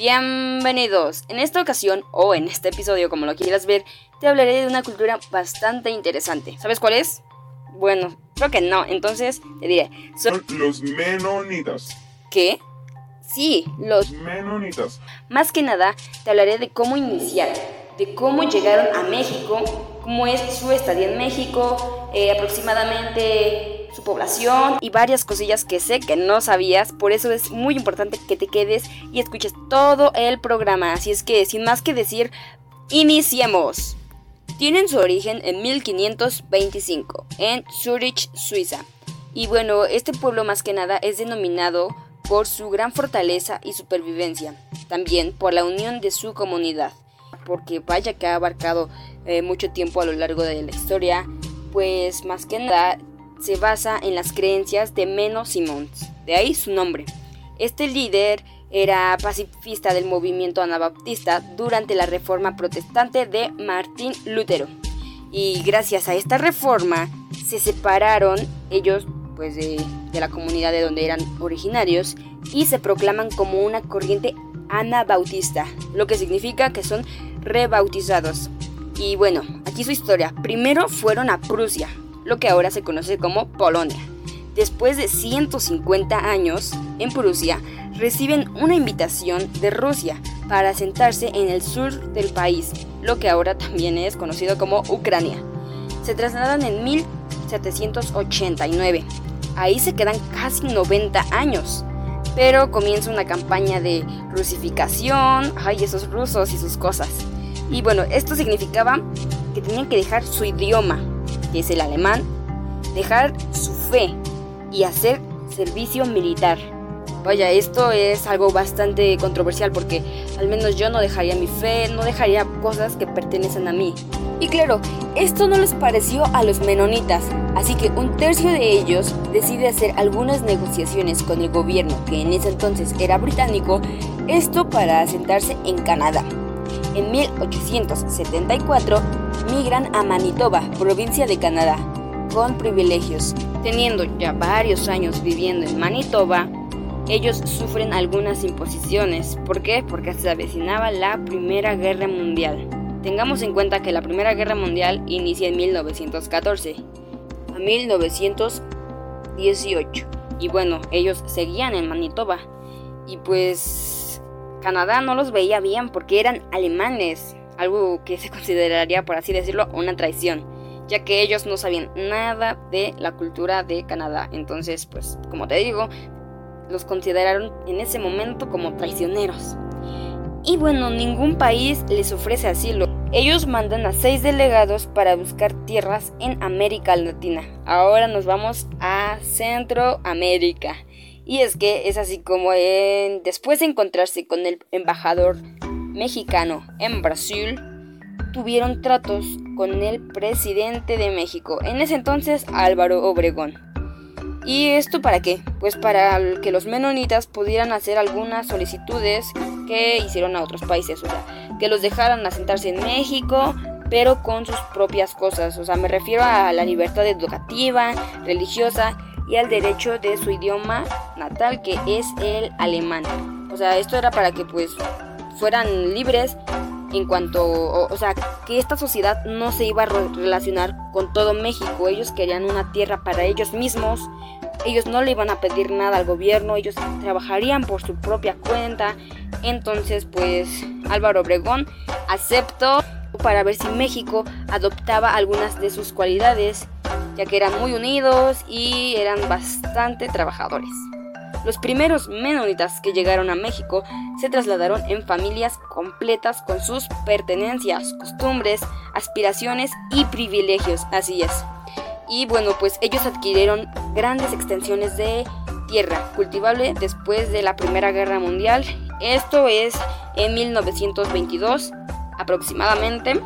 Bienvenidos. En esta ocasión, o en este episodio, como lo quieras ver, te hablaré de una cultura bastante interesante. ¿Sabes cuál es? Bueno, creo que no, entonces te diré. Son los menonitas. ¿Qué? Sí, los menonitas. Más que nada, te hablaré de cómo iniciar, de cómo llegaron a México, cómo es su estadía en México, eh, aproximadamente su población y varias cosillas que sé que no sabías. Por eso es muy importante que te quedes y escuches todo el programa. Así es que, sin más que decir, iniciemos. Tienen su origen en 1525 en Zurich, Suiza. Y bueno, este pueblo más que nada es denominado por su gran fortaleza y supervivencia, también por la unión de su comunidad, porque vaya que ha abarcado eh, mucho tiempo a lo largo de la historia, pues más que nada se basa en las creencias de Menno Simons, de ahí su nombre. Este líder era pacifista del movimiento anabaptista durante la reforma protestante de Martín Lutero. Y gracias a esta reforma se separaron ellos pues de, de la comunidad de donde eran originarios y se proclaman como una corriente anabautista, lo que significa que son rebautizados. Y bueno, aquí su historia. Primero fueron a Prusia, lo que ahora se conoce como Polonia. Después de 150 años, en Prusia, reciben una invitación de Rusia para asentarse en el sur del país, lo que ahora también es conocido como Ucrania. Se trasladan en 1789. Ahí se quedan casi 90 años. Pero comienza una campaña de rusificación, ay, esos rusos y sus cosas. Y bueno, esto significaba que tenían que dejar su idioma, que es el alemán, dejar su fe y hacer servicio militar. Vaya, esto es algo bastante controversial porque al menos yo no dejaría mi fe, no dejaría cosas que pertenecen a mí. Y claro, esto no les pareció a los menonitas, así que un tercio de ellos decide hacer algunas negociaciones con el gobierno, que en ese entonces era británico, esto para asentarse en Canadá. En 1874 migran a Manitoba, provincia de Canadá, con privilegios. Teniendo ya varios años viviendo en Manitoba, ellos sufren algunas imposiciones. ¿Por qué? Porque se avecinaba la Primera Guerra Mundial. Tengamos en cuenta que la Primera Guerra Mundial inicia en 1914 a 1918. Y bueno, ellos seguían en Manitoba. Y pues Canadá no los veía bien porque eran alemanes algo que se consideraría, por así decirlo, una traición, ya que ellos no sabían nada de la cultura de Canadá. Entonces, pues, como te digo, los consideraron en ese momento como traicioneros. Y bueno, ningún país les ofrece asilo. Ellos mandan a seis delegados para buscar tierras en América Latina. Ahora nos vamos a Centroamérica. Y es que es así como después de encontrarse con el embajador mexicano en Brasil tuvieron tratos con el presidente de México, en ese entonces Álvaro Obregón. ¿Y esto para qué? Pues para que los menonitas pudieran hacer algunas solicitudes que hicieron a otros países, o sea, que los dejaran asentarse en México, pero con sus propias cosas, o sea, me refiero a la libertad educativa, religiosa y al derecho de su idioma natal que es el alemán. O sea, esto era para que pues fueran libres en cuanto, o, sea, que esta sociedad no se iba a relacionar con todo México. Ellos querían una tierra para ellos mismos. Ellos no le iban a pedir nada al gobierno, ellos trabajarían por su propia cuenta. Entonces, pues Álvaro Obregón aceptó para ver si México adoptaba algunas de sus cualidades, ya que eran muy unidos y eran bastante trabajadores. Los primeros menonitas que llegaron a México se trasladaron en familias completas con sus pertenencias, costumbres, aspiraciones y privilegios, así es. Y bueno, pues ellos adquirieron grandes extensiones de tierra cultivable después de la Primera Guerra Mundial. Esto es en 1922 aproximadamente.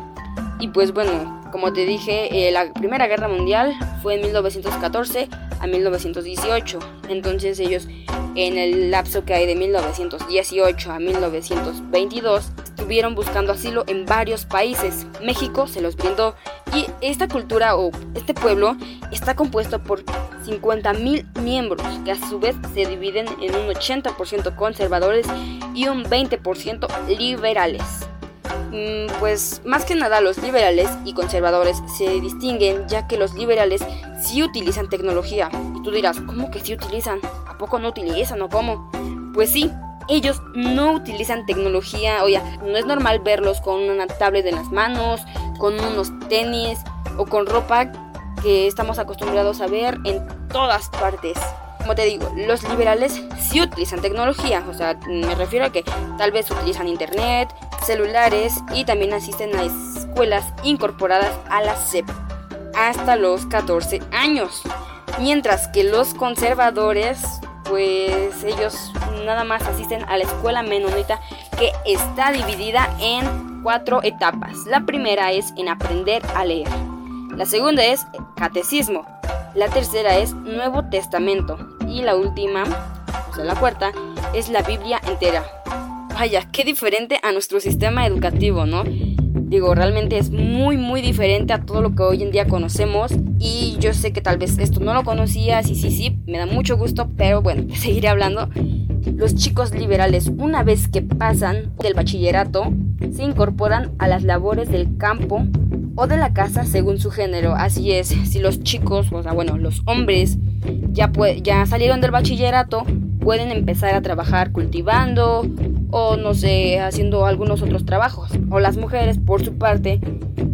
Y pues bueno, como te dije, eh, la Primera Guerra Mundial fue en 1914 a 1918. Entonces ellos en el lapso que hay de 1918 a 1922 estuvieron buscando asilo en varios países. México se los brindó y esta cultura o este pueblo está compuesto por 50.000 miembros, que a su vez se dividen en un 80% conservadores y un 20% liberales. Mm, pues más que nada los liberales y conservadores se distinguen ya que los liberales sí utilizan tecnología. Y tú dirás, ¿cómo que sí utilizan? ¿A poco no utilizan o cómo? Pues sí, ellos no utilizan tecnología, oye, no es normal verlos con una tablet en las manos, con unos tenis o con ropa que estamos acostumbrados a ver en todas partes. Como te digo, los liberales sí utilizan tecnología, o sea, me refiero a que tal vez utilizan internet, celulares y también asisten a escuelas incorporadas a la SEP hasta los 14 años. Mientras que los conservadores, pues ellos nada más asisten a la escuela menonita que está dividida en cuatro etapas. La primera es en aprender a leer. La segunda es catecismo. La tercera es Nuevo Testamento. Y la última, o sea, la cuarta, es la Biblia entera. Vaya, qué diferente a nuestro sistema educativo, ¿no? Digo, realmente es muy, muy diferente a todo lo que hoy en día conocemos. Y yo sé que tal vez esto no lo conocías y sí, sí, me da mucho gusto, pero bueno, seguiré hablando. Los chicos liberales, una vez que pasan del bachillerato, se incorporan a las labores del campo o de la casa según su género. Así es, si los chicos, o sea, bueno, los hombres ya, ya salieron del bachillerato, pueden empezar a trabajar cultivando o no sé, haciendo algunos otros trabajos. O las mujeres, por su parte,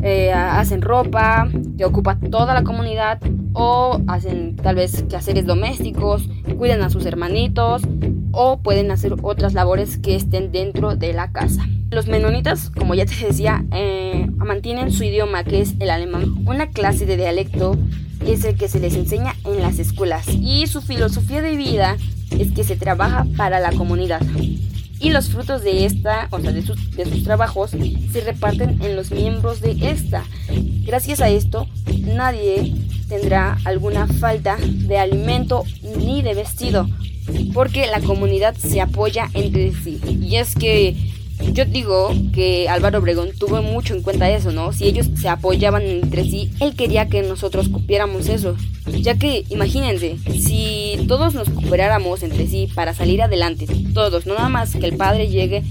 eh, hacen ropa que ocupa toda la comunidad o hacen tal vez quehaceres domésticos, cuidan a sus hermanitos o pueden hacer otras labores que estén dentro de la casa. Los menonitas, como ya te decía, eh, mantienen su idioma que es el alemán. Una clase de dialecto es el que se les enseña en las escuelas y su filosofía de vida es que se trabaja para la comunidad. Y los frutos de esta, o sea, de sus, de sus trabajos, se reparten en los miembros de esta. Gracias a esto, nadie tendrá alguna falta de alimento ni de vestido, porque la comunidad se apoya entre sí. Y es que yo digo que Álvaro Obregón tuvo mucho en cuenta eso, ¿no? Si ellos se apoyaban entre sí, él quería que nosotros copiáramos eso. Ya que, imagínense, si todos nos cooperáramos entre sí para salir adelante, todos, no nada más que el padre llegue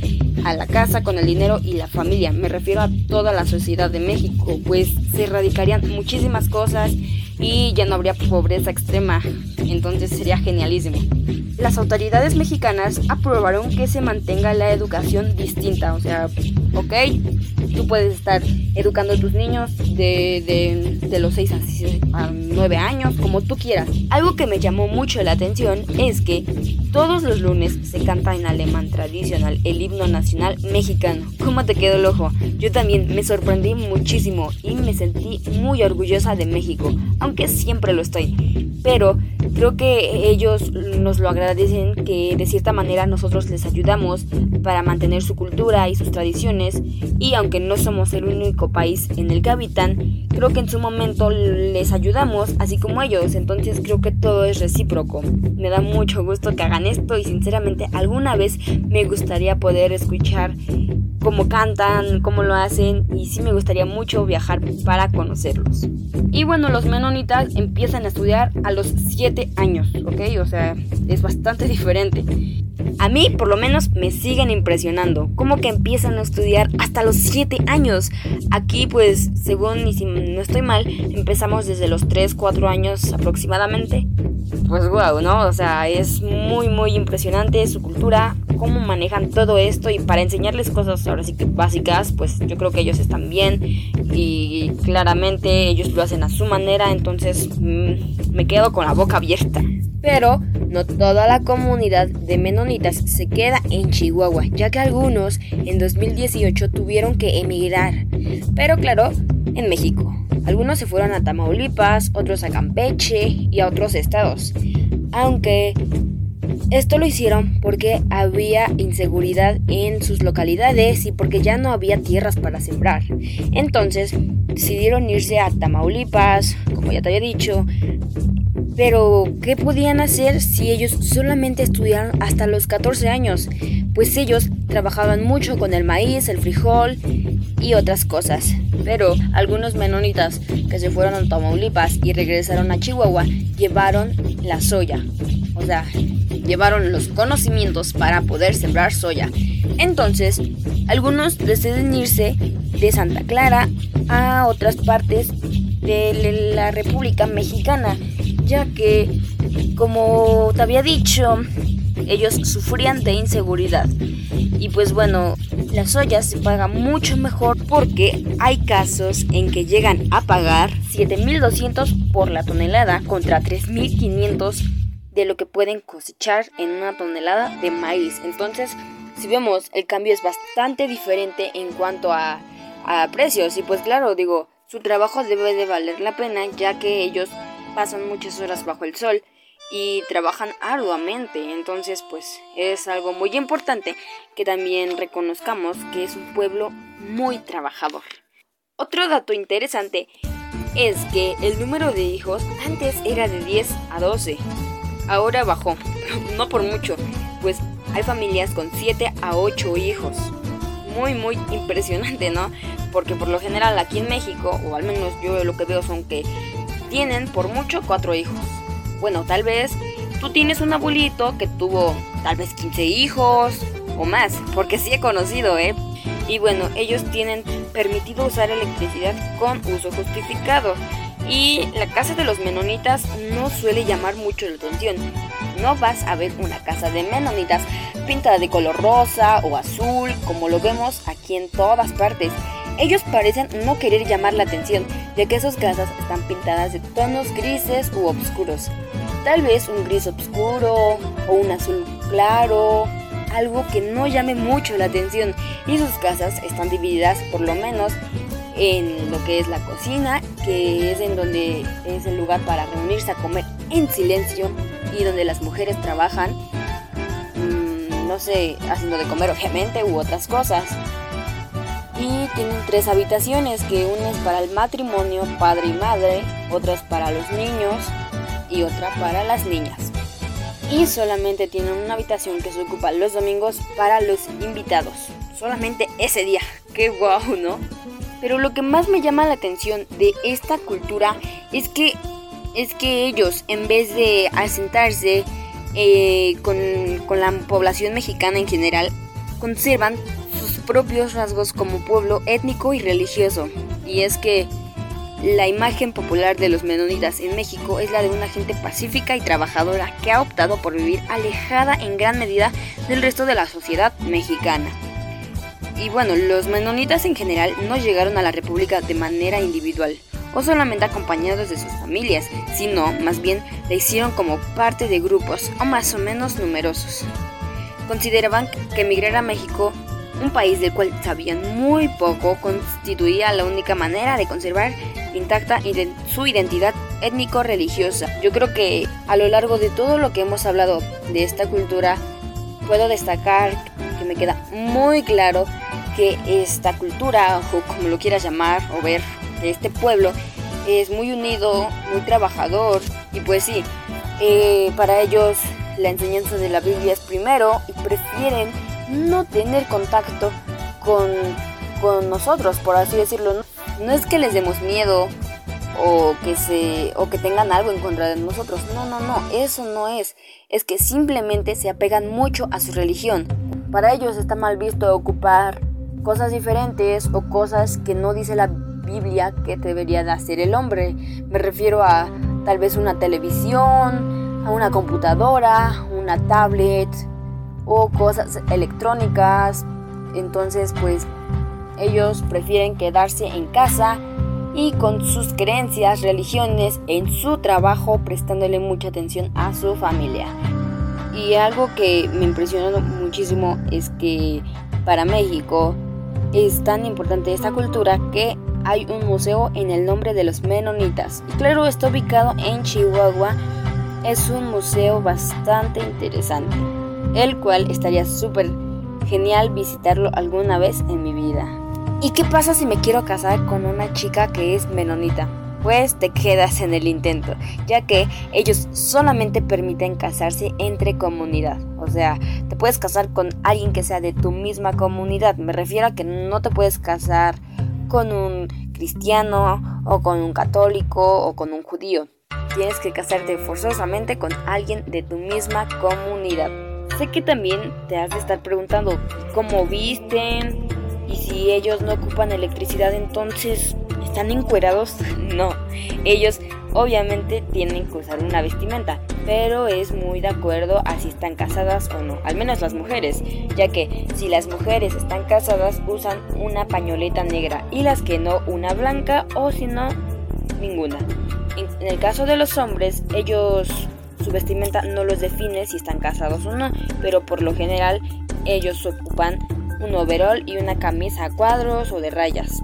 a la casa con el dinero y la familia, me refiero a toda la sociedad de México, pues se erradicarían muchísimas cosas y ya no habría pobreza extrema, entonces sería genialísimo las autoridades mexicanas aprobaron que se mantenga la educación distinta. O sea, ok, tú puedes estar educando a tus niños de, de, los 6 a, 9 años, como tú quieras. Algo que me llamó mucho la atención es que todos los lunes se canta en alemán tradicional el himno nacional mexicano. ¿Cómo te quedó el ojo? Yo también me sorprendí muchísimo y me sentí muy orgullosa de México, aunque siempre lo estoy. Pero creo que ellos nos lo agradecen que de cierta manera nosotros les ayudamos para mantener su cultura y sus tradiciones y aunque no somos el único país en el que habitan, creo que en su momento les ayudamos así como ellos, entonces creo que todo es recíproco. Me da mucho gusto que hagan esto y sinceramente alguna vez me gustaría poder escuchar cómo cantan, cómo lo hacen y sí me gustaría mucho viajar para conocerlos. Y bueno, los menonitas empiezan a estudiar a los 7 años, ¿ok? O sea, es bastante diferente. A mí, por lo menos, me siguen impresionando. Como que empiezan a estudiar hasta los 7 años. Aquí, pues, según y si no estoy mal, empezamos desde los 3, 4 años aproximadamente. Pues wow, ¿no? O sea, es muy, muy impresionante su cultura, cómo manejan todo esto y para enseñarles cosas ahora sí que básicas, pues yo creo que ellos están bien y claramente ellos lo hacen a su manera, entonces mm, me quedo con la boca abierta. Pero no toda la comunidad de menonitas se queda en Chihuahua, ya que algunos en 2018 tuvieron que emigrar. Pero claro, en México. Algunos se fueron a Tamaulipas, otros a Campeche y a otros estados. Aunque esto lo hicieron porque había inseguridad en sus localidades y porque ya no había tierras para sembrar. Entonces decidieron irse a Tamaulipas, como ya te había dicho, Pero, ¿qué podían hacer si ellos solamente estudiaron hasta los 14 años? Pues ellos trabajaban mucho con el maíz, el frijol y otras cosas. Pero algunos menonitas que se fueron a Tamaulipas y regresaron a Chihuahua llevaron la soya. O sea, llevaron los conocimientos para poder sembrar soya. Entonces, algunos deciden irse de Santa Clara a otras partes de la República Mexicana, ya que, como te había dicho, ellos sufrían de inseguridad. Y pues bueno, la soya se paga mucho mejor porque hay casos en que llegan a pagar 7.200 por la tonelada contra 3.500 de lo que pueden cosechar en una tonelada de maíz. Entonces, si vemos, el cambio es bastante diferente en cuanto a, a precios. Y pues claro, digo, su trabajo debe de valer la pena ya que ellos pasan muchas horas bajo el sol y trabajan arduamente. Entonces, pues es algo muy importante que también reconozcamos que es un pueblo muy trabajador. Otro dato interesante es que el número de hijos antes era de 10 a 12. Ahora bajó, no por mucho, pues hay familias con 7 a 8 hijos. Muy, muy impresionante, ¿no? Porque por lo general aquí en México, o al menos yo lo que veo son que tienen por mucho 4 hijos. Bueno, tal vez tú tienes un abuelito que tuvo tal vez 15 hijos o más, porque sí he conocido, ¿eh? Y bueno, ellos tienen permitido usar electricidad con uso justificado. Y la casa de los menonitas no suele llamar mucho la atención. No vas a ver una casa de menonitas pintada de color rosa o azul, como lo vemos aquí en todas partes. Ellos parecen no querer llamar la atención, ya que sus casas están pintadas de tonos grises u oscuros. Tal vez un gris oscuro o un azul claro, algo que no llame mucho la atención. Y sus casas están divididas por lo menos en lo que es la cocina, que es en donde es el lugar para reunirse a comer en silencio y donde las mujeres trabajan, mm, no sé, haciendo de comer obviamente u otras cosas y tienen tres habitaciones, que una es para el matrimonio, padre y madre, otra es para los niños y otra para las niñas. Y solamente tienen una habitación que se ocupa los domingos para los invitados. Solamente ese día. Qué guau, ¿no? Pero lo que más me llama la atención de esta cultura es que es que ellos, en vez de asentarse eh, con, con la población mexicana en general, conservan propios rasgos como pueblo étnico y religioso. Y es que la imagen popular de los menonitas en México es la de una gente pacífica y trabajadora que ha optado por vivir alejada en gran medida del resto de la sociedad mexicana. Y bueno, los menonitas en general no llegaron a la República de manera individual o solamente acompañados de sus familias, sino más bien la hicieron como parte de grupos o más o menos numerosos. Consideraban que emigrar a México un país del cual sabían muy poco, constituía la única manera de conservar intacta su identidad étnico-religiosa. Yo creo que a lo largo de todo lo que hemos hablado de esta cultura, puedo destacar que me queda muy claro que esta cultura, o como lo quieras llamar o ver, de este pueblo, es muy unido, muy trabajador y pues sí, eh, para ellos la enseñanza de la Biblia es primero y prefieren no tener contacto con, nosotros, por así decirlo. No, es que les demos miedo o que se o que tengan algo en contra de nosotros. No, no, no, eso no es. Es que simplemente se apegan mucho a su religión. Para ellos está mal visto ocupar cosas diferentes o cosas que no dice la Biblia que debería de hacer el hombre. Me refiero a tal vez una televisión, a una computadora, una tablet, o cosas electrónicas. Entonces pues ellos prefieren quedarse en casa y con sus creencias, religiones, en su trabajo, prestándole mucha atención a su familia. Y algo que me impresionó muchísimo es que para México es tan importante esta cultura que hay un museo en el nombre de los menonitas. Y claro, está ubicado en Chihuahua. Es un museo bastante interesante el cual estaría súper genial visitarlo alguna vez en mi vida. ¿Y qué pasa si me quiero casar con una chica que es menonita? pues te quedas en el intento, ya que ellos solamente permiten casarse entre comunidad. O sea, te puedes casar con alguien que sea de tu misma comunidad. Me refiero a que no te puedes casar con un cristiano o con un católico o con un judío. Tienes que casarte forzosamente con alguien de tu misma comunidad. Sé que también te has de estar preguntando cómo visten y si ellos no ocupan electricidad entonces ¿Están encuerados? No. Ellos obviamente tienen que usar una vestimenta, pero es muy de acuerdo a si están casadas o no, al menos las mujeres, ya que si las mujeres están casadas usan una pañoleta negra y las que no una blanca o si no ninguna. En, el caso de los hombres, ellos su vestimenta no los define si están casados o no, pero por lo general ellos ocupan un overall y una camisa a cuadros o de rayas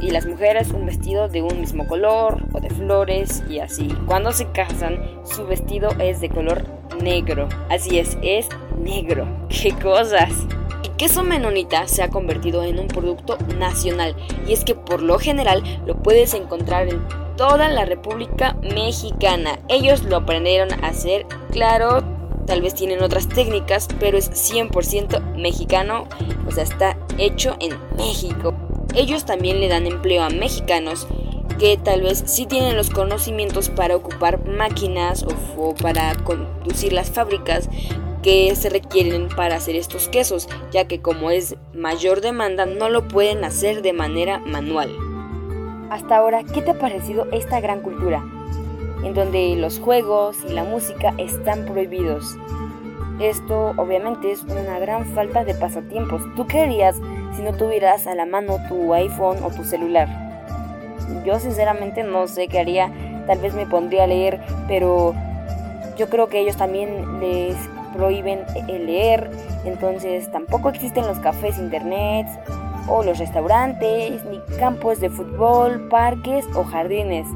y las mujeres un vestido de un mismo color o de flores y así. Cuando se casan, su vestido es de color negro. Así es, es negro. ¡Qué cosas! El queso menonita se ha convertido en un producto nacional y es que por lo general lo puedes encontrar en toda la República Mexicana. Ellos lo aprendieron a hacer, claro, tal vez tienen otras técnicas, pero es 100% mexicano, o sea, está hecho en México ellos también le dan empleo a mexicanos que tal vez sí tienen los conocimientos para ocupar máquinas o, para conducir las fábricas que se requieren para hacer estos quesos, ya que como es mayor demanda no lo pueden hacer de manera manual. Hasta ahora, ¿qué te ha parecido esta gran cultura? En donde los juegos y la música están prohibidos. Esto obviamente es una gran falta de pasatiempos. ¿Tú querías si no tuvieras a la mano tu iPhone o tu celular. Yo sinceramente no sé qué haría, tal vez me pondría a leer, pero yo creo que ellos también les prohíben leer, entonces tampoco existen los cafés internet o los restaurantes, ni campos de fútbol, parques o jardines.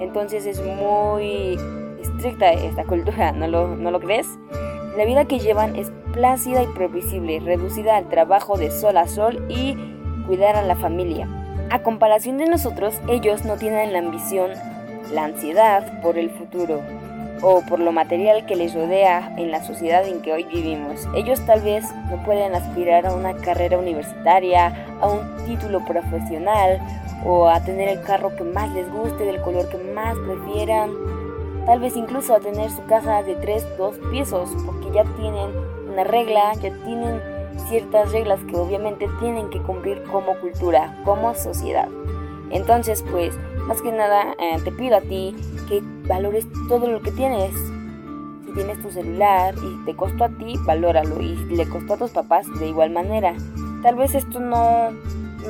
Entonces es muy estricta esta cultura, ¿no lo, no lo crees? La vida que llevan es plácida y previsible, reducida al trabajo de sol a sol y cuidar a la familia. A comparación de nosotros, ellos no tienen la ambición, la ansiedad por el futuro o por lo material que les rodea en la sociedad en que hoy vivimos. Ellos tal vez no pueden aspirar a una carrera universitaria, a un título profesional o a tener el carro que más les guste, del color que más prefieran tal vez incluso a tener su casa de tres, dos pisos, porque ya tienen una regla, ya tienen ciertas reglas que obviamente tienen que cumplir como cultura, como sociedad. Entonces, pues, más que nada, eh, te pido a ti que valores todo lo que tienes. Si tienes tu celular y te costó a ti, valóralo. Y le costó a tus papás, de igual manera. Tal vez esto no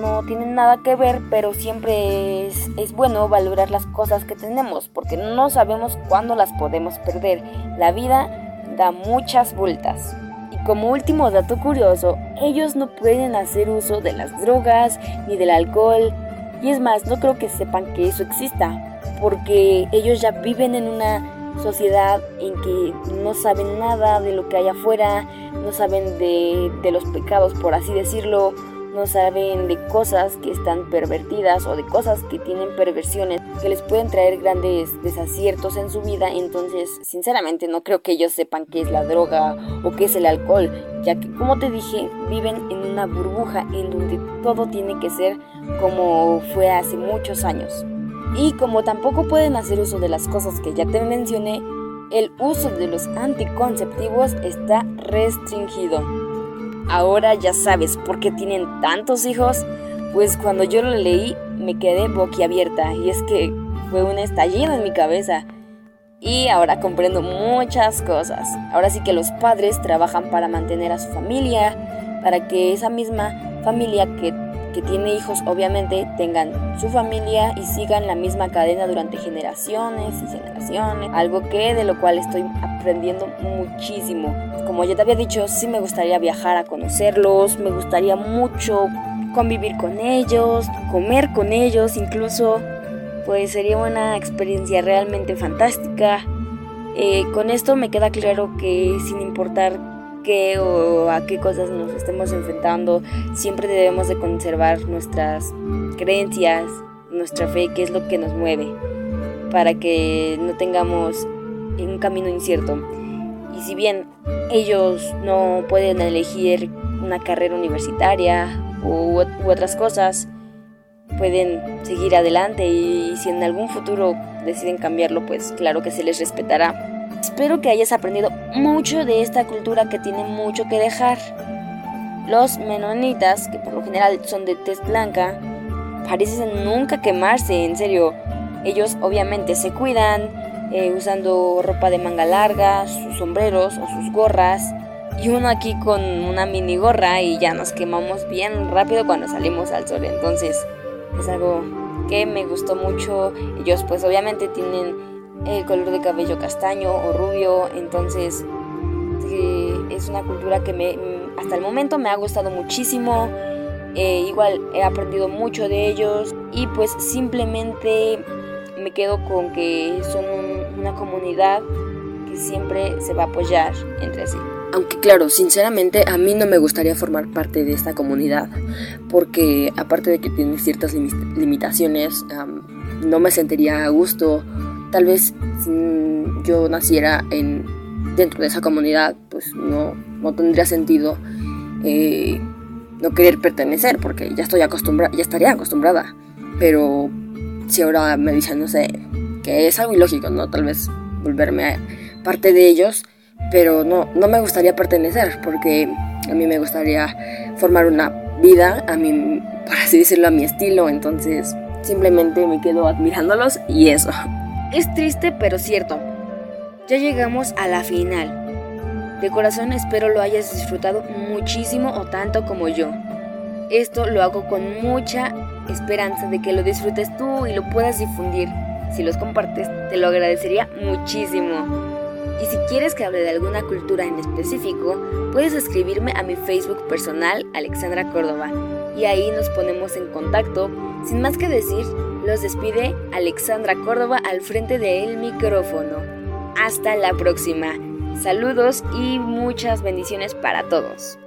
no tienen nada que ver, pero siempre es, es, bueno valorar las cosas que tenemos, porque no sabemos cuándo las podemos perder. La vida da muchas vueltas. Y como último dato curioso, ellos no pueden hacer uso de las drogas ni del alcohol. Y es más, no creo que sepan que eso exista, porque ellos ya viven en una sociedad en que no saben nada de lo que hay afuera, no saben de, de los pecados, por así decirlo, no saben de cosas que están pervertidas o de cosas que tienen perversiones que les pueden traer grandes desaciertos en su vida. Entonces, sinceramente, no creo que ellos sepan qué es la droga o qué es el alcohol, ya que, como te dije, viven en una burbuja en donde todo tiene que ser como fue hace muchos años. Y como tampoco pueden hacer uso de las cosas que ya te mencioné, el uso de los anticonceptivos está restringido. Ahora ya sabes por qué tienen tantos hijos. Pues cuando yo lo leí me quedé boquiabierta y es que fue un estallido en mi cabeza. Y ahora comprendo muchas cosas. Ahora sí que los padres trabajan para mantener a su familia, para que esa misma familia que, que tiene hijos obviamente tengan su familia y sigan la misma cadena durante generaciones y generaciones. Algo que de lo cual estoy aprendiendo muchísimo. Como ya te había dicho, sí me gustaría viajar a conocerlos, me gustaría mucho convivir con ellos, comer con ellos incluso, pues sería una experiencia realmente fantástica. Eh, con esto me queda claro que sin importar qué o a qué cosas nos estemos enfrentando, siempre debemos de conservar nuestras creencias, nuestra fe, qué es lo que nos mueve, para que no tengamos un camino incierto. Y si bien ellos no pueden elegir una carrera universitaria u, otras cosas, pueden seguir adelante y si en algún futuro deciden cambiarlo, pues claro que se les respetará. Espero que hayas aprendido mucho de esta cultura que tiene mucho que dejar. Los menonitas, que por lo general son de tez blanca, parecen nunca quemarse, en serio. Ellos obviamente se cuidan, eh, usando ropa de manga larga, sus sombreros o sus gorras. Y uno aquí con una mini gorra y ya nos quemamos bien rápido cuando salimos al sol. Entonces es algo que me gustó mucho. Ellos pues obviamente tienen el color de cabello castaño o rubio. Entonces es una cultura que me, hasta el momento me ha gustado muchísimo. Eh, igual he aprendido mucho de ellos y pues simplemente me quedo con que son una comunidad que siempre se va a apoyar entre sí. Aunque claro, sinceramente a mí no me gustaría formar parte de esta comunidad, porque aparte de que tiene ciertas limitaciones, no me sentiría a gusto. Tal vez si yo naciera en, dentro de esa comunidad, pues no, no tendría sentido eh, no querer pertenecer, porque ya estoy acostumbrada, ya estaría acostumbrada. Pero si ahora me dicen, no sé, que es algo ilógico, ¿no? Tal vez volverme parte de ellos, pero no, no me gustaría pertenecer, porque a mí me gustaría formar una vida, a mí, por así decirlo, a mi estilo, entonces simplemente me quedo admirándolos y eso. Es triste, pero cierto. Ya llegamos a la final. De corazón espero lo hayas disfrutado muchísimo o tanto como yo. Esto lo hago con mucha esperanza de que lo disfrutes tú y lo puedas difundir. Si los compartes, te lo agradecería muchísimo. Y si quieres que hable de alguna cultura en específico, puedes escribirme a mi Facebook personal, Alexandra Córdoba, y ahí nos ponemos en contacto. Sin más que decir, los despide Alexandra Córdoba al frente del micrófono. Hasta la próxima. Saludos y muchas bendiciones para todos.